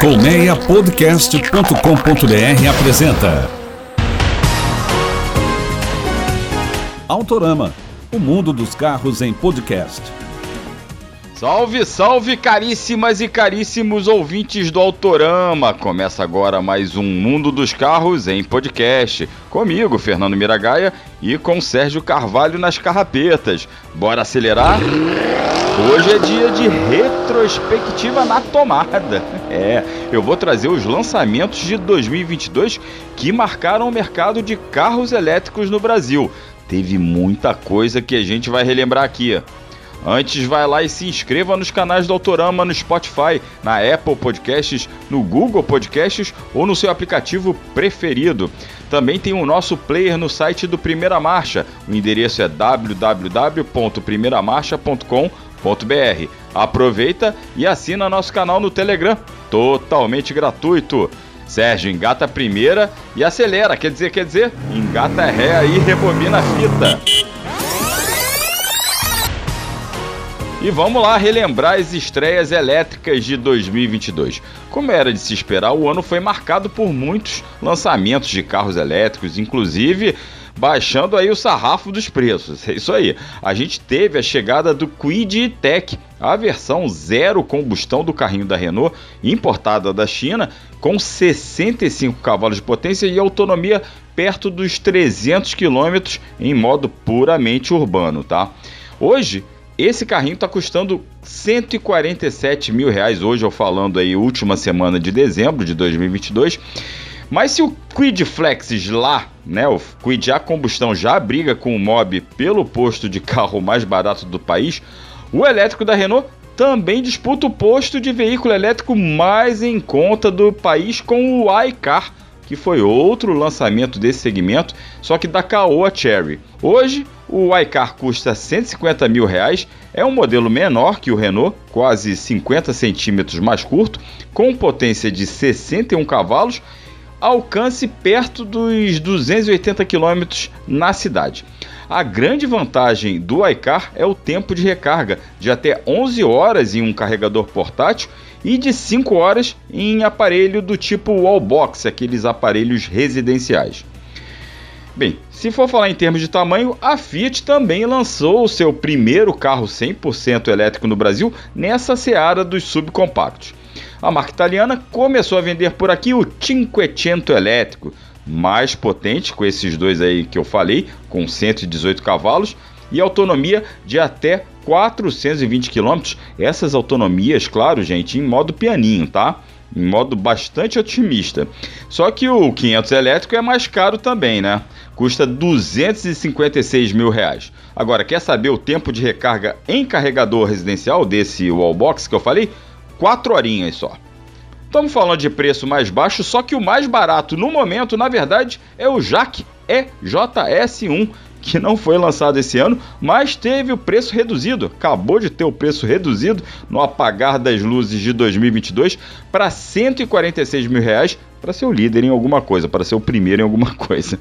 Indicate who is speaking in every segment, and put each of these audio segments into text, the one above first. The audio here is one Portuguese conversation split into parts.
Speaker 1: Colmeiapodcast.com.br apresenta Autorama, o mundo dos carros em podcast.
Speaker 2: Salve, salve, caríssimas e caríssimos ouvintes do Autorama! Começa agora mais um Mundo dos Carros em podcast. Comigo, Fernando Miragaia, e com Sérgio Carvalho nas carrapetas. Bora acelerar? Hoje é dia de retrospectiva na tomada. É, eu vou trazer os lançamentos de 2022 que marcaram o mercado de carros elétricos no Brasil. Teve muita coisa que a gente vai relembrar aqui. Antes, vai lá e se inscreva nos canais do Autorama no Spotify, na Apple Podcasts, no Google Podcasts ou no seu aplicativo preferido. Também tem o nosso player no site do Primeira Marcha. O endereço é www.primeiramarcha.com.br. Aproveita e assina nosso canal no Telegram, totalmente gratuito. Sérgio, engata a primeira e acelera, quer dizer, quer dizer, engata ré aí e rebobina a fita. E vamos lá relembrar as estreias elétricas de 2022. Como era de se esperar, o ano foi marcado por muitos lançamentos de carros elétricos, inclusive baixando aí o sarrafo dos preços. É isso aí. A gente teve a chegada do Kwid Tech, a versão zero combustão do carrinho da Renault, importada da China, com 65 cavalos de potência e autonomia perto dos 300 km em modo puramente urbano, tá? Hoje esse carrinho está custando 147 mil reais hoje, eu falando aí, última semana de dezembro de 2022. Mas se o Quid Flex lá, né, o Quid a combustão já briga com o Mob pelo posto de carro mais barato do país, o elétrico da Renault também disputa o posto de veículo elétrico mais em conta do país com o iCar, que foi outro lançamento desse segmento, só que da Caoa Cherry. Hoje, o iCar custa 150 mil reais, é um modelo menor que o Renault, quase 50 centímetros mais curto, com potência de 61 cavalos, alcance perto dos 280 km na cidade. A grande vantagem do iCar é o tempo de recarga, de até 11 horas em um carregador portátil e de 5 horas em aparelho do tipo wallbox, aqueles aparelhos residenciais. Bem, se for falar em termos de tamanho, a Fiat também lançou o seu primeiro carro 100% elétrico no Brasil nessa seara dos subcompactos. A marca italiana começou a vender por aqui o Cinquecento elétrico, mais potente com esses dois aí que eu falei, com 118 cavalos e autonomia de até 420 km. Essas autonomias, claro, gente, em modo pianinho, tá? Em modo bastante otimista. Só que o 500 elétrico é mais caro também, né? custa 256 mil reais. Agora, quer saber o tempo de recarga em carregador residencial desse wallbox que eu falei? 4 horinhas só. Estamos falando de preço mais baixo, só que o mais barato no momento, na verdade, é o Jack EJS1, que não foi lançado esse ano, mas teve o preço reduzido. Acabou de ter o preço reduzido no apagar das luzes de 2022 para 146 mil reais para ser o líder em alguma coisa, para ser o primeiro em alguma coisa.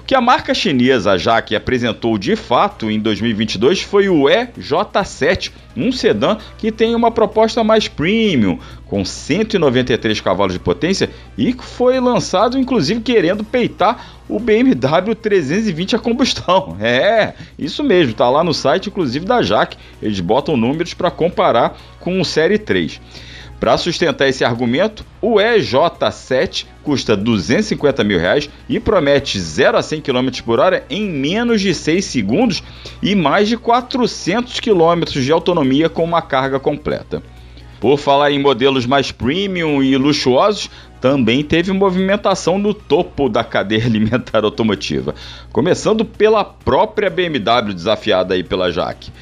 Speaker 2: O que a marca chinesa que apresentou de fato em 2022 foi o EJ7, um sedã que tem uma proposta mais premium, com 193 cavalos de potência e que foi lançado inclusive querendo peitar o BMW 320 a combustão. É, isso mesmo, tá lá no site inclusive da Jaque. Eles botam números para comparar com o Série 3. Para sustentar esse argumento, o EJ7 custa 250 mil reais e promete 0 a 100 km por hora em menos de 6 segundos e mais de 400 km de autonomia com uma carga completa. Por falar em modelos mais premium e luxuosos, também teve movimentação no topo da cadeia alimentar automotiva, começando pela própria BMW desafiada aí pela Jaque.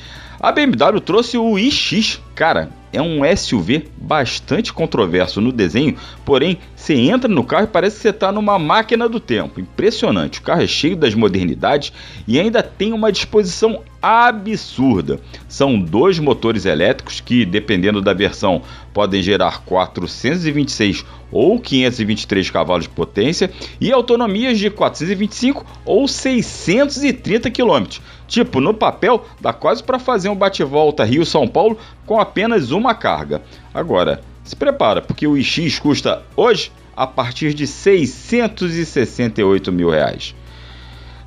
Speaker 2: A BMW trouxe o iX, cara, é um SUV bastante controverso no desenho, porém, você entra no carro e parece que você está numa máquina do tempo. Impressionante. O carro é cheio das modernidades e ainda tem uma disposição absurda. São dois motores elétricos que, dependendo da versão, podem gerar 426 ou 523 cavalos de potência e autonomias de 425 ou 630 km. Tipo, no papel dá quase para fazer um bate-volta Rio-São Paulo com apenas uma carga. Agora, Se prepara, porque o iX custa hoje a partir de 668 mil reais.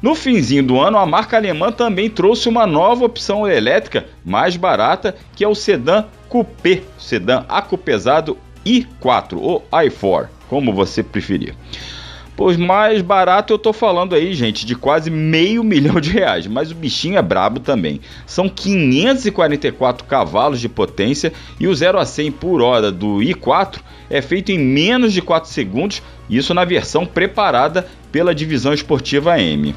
Speaker 2: No finzinho do ano, a marca alemã também trouxe uma nova opção elétrica mais barata, que é o sedã coupé, sedã acupesado i4 ou i4, como você preferir. Pois mais barato eu tô falando aí, gente, de quase meio milhão de reais, mas o bichinho é brabo também. São 544 cavalos de potência e o 0 a 100 por hora do i4 é feito em menos de 4 segundos, isso na versão preparada pela divisão esportiva M.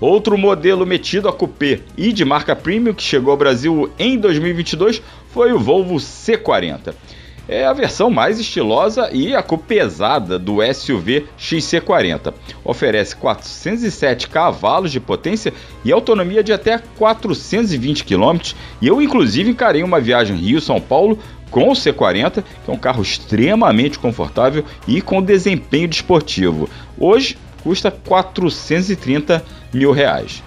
Speaker 2: Outro modelo metido a coupé e de marca premium que chegou ao Brasil em 2022 foi o Volvo C40 é a versão mais estilosa e a pesada do SUV XC40. Oferece 407 cavalos de potência e autonomia de até 420 km. E eu, inclusive, encarei uma viagem Rio-São Paulo com o C40, que é um carro extremamente confortável e com desempenho desportivo. Hoje custa 430 mil reais.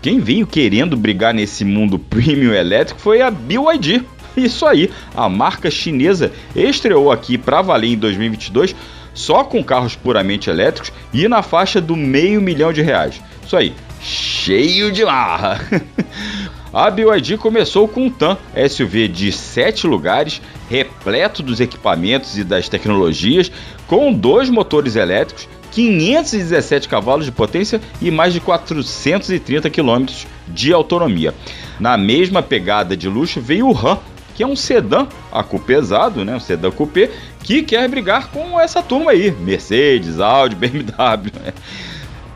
Speaker 2: Quem veio querendo brigar nesse mundo premium elétrico foi a BYD isso aí, a marca chinesa estreou aqui para valer em 2022 só com carros puramente elétricos e na faixa do meio milhão de reais. Isso aí, cheio de marra. A BYD começou com um TAN SUV de 7 lugares, repleto dos equipamentos e das tecnologias, com dois motores elétricos, 517 cavalos de potência e mais de 430 km de autonomia. Na mesma pegada de luxo veio o RAM que é um sedã acupesado, né? Um sedã coupé, que quer brigar com essa turma aí, Mercedes, Audi, BMW. Né?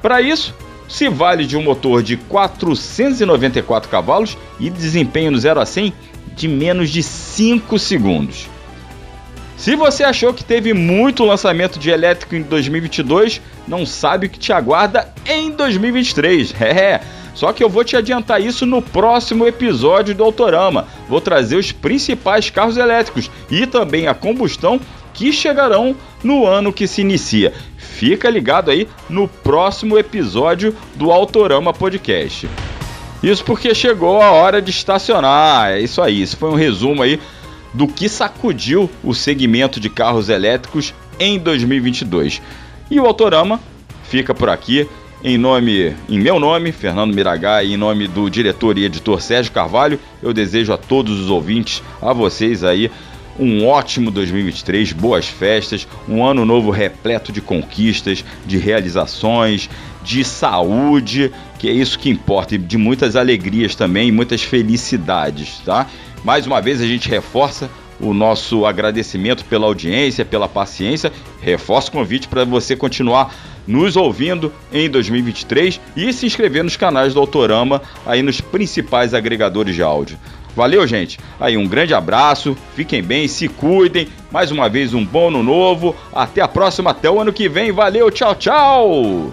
Speaker 2: Para isso, se vale de um motor de 494 cavalos e desempenho no 0 a 100 de menos de 5 segundos. Se você achou que teve muito lançamento de elétrico em 2022, não sabe o que te aguarda em 2023. É, só que eu vou te adiantar isso no próximo episódio do Autorama. Vou trazer os principais carros elétricos e também a combustão que chegarão no ano que se inicia. Fica ligado aí no próximo episódio do Autorama Podcast. Isso porque chegou a hora de estacionar. É isso aí. Isso foi um resumo aí do que sacudiu o segmento de carros elétricos em 2022. E o Autorama fica por aqui. Em nome, em meu nome, Fernando Miragá, e em nome do diretor e editor Sérgio Carvalho, eu desejo a todos os ouvintes, a vocês aí, um ótimo 2023, boas festas, um ano novo repleto de conquistas, de realizações, de saúde, que é isso que importa, e de muitas alegrias também, muitas felicidades, tá? Mais uma vez a gente reforça o nosso agradecimento pela audiência, pela paciência. Reforço o convite para você continuar nos ouvindo em 2023 e se inscrever nos canais do Autorama aí nos principais agregadores de áudio. Valeu, gente. Aí um grande abraço, fiquem bem, se cuidem. Mais uma vez um bom ano novo. Até a próxima, até o ano que vem. Valeu, tchau, tchau.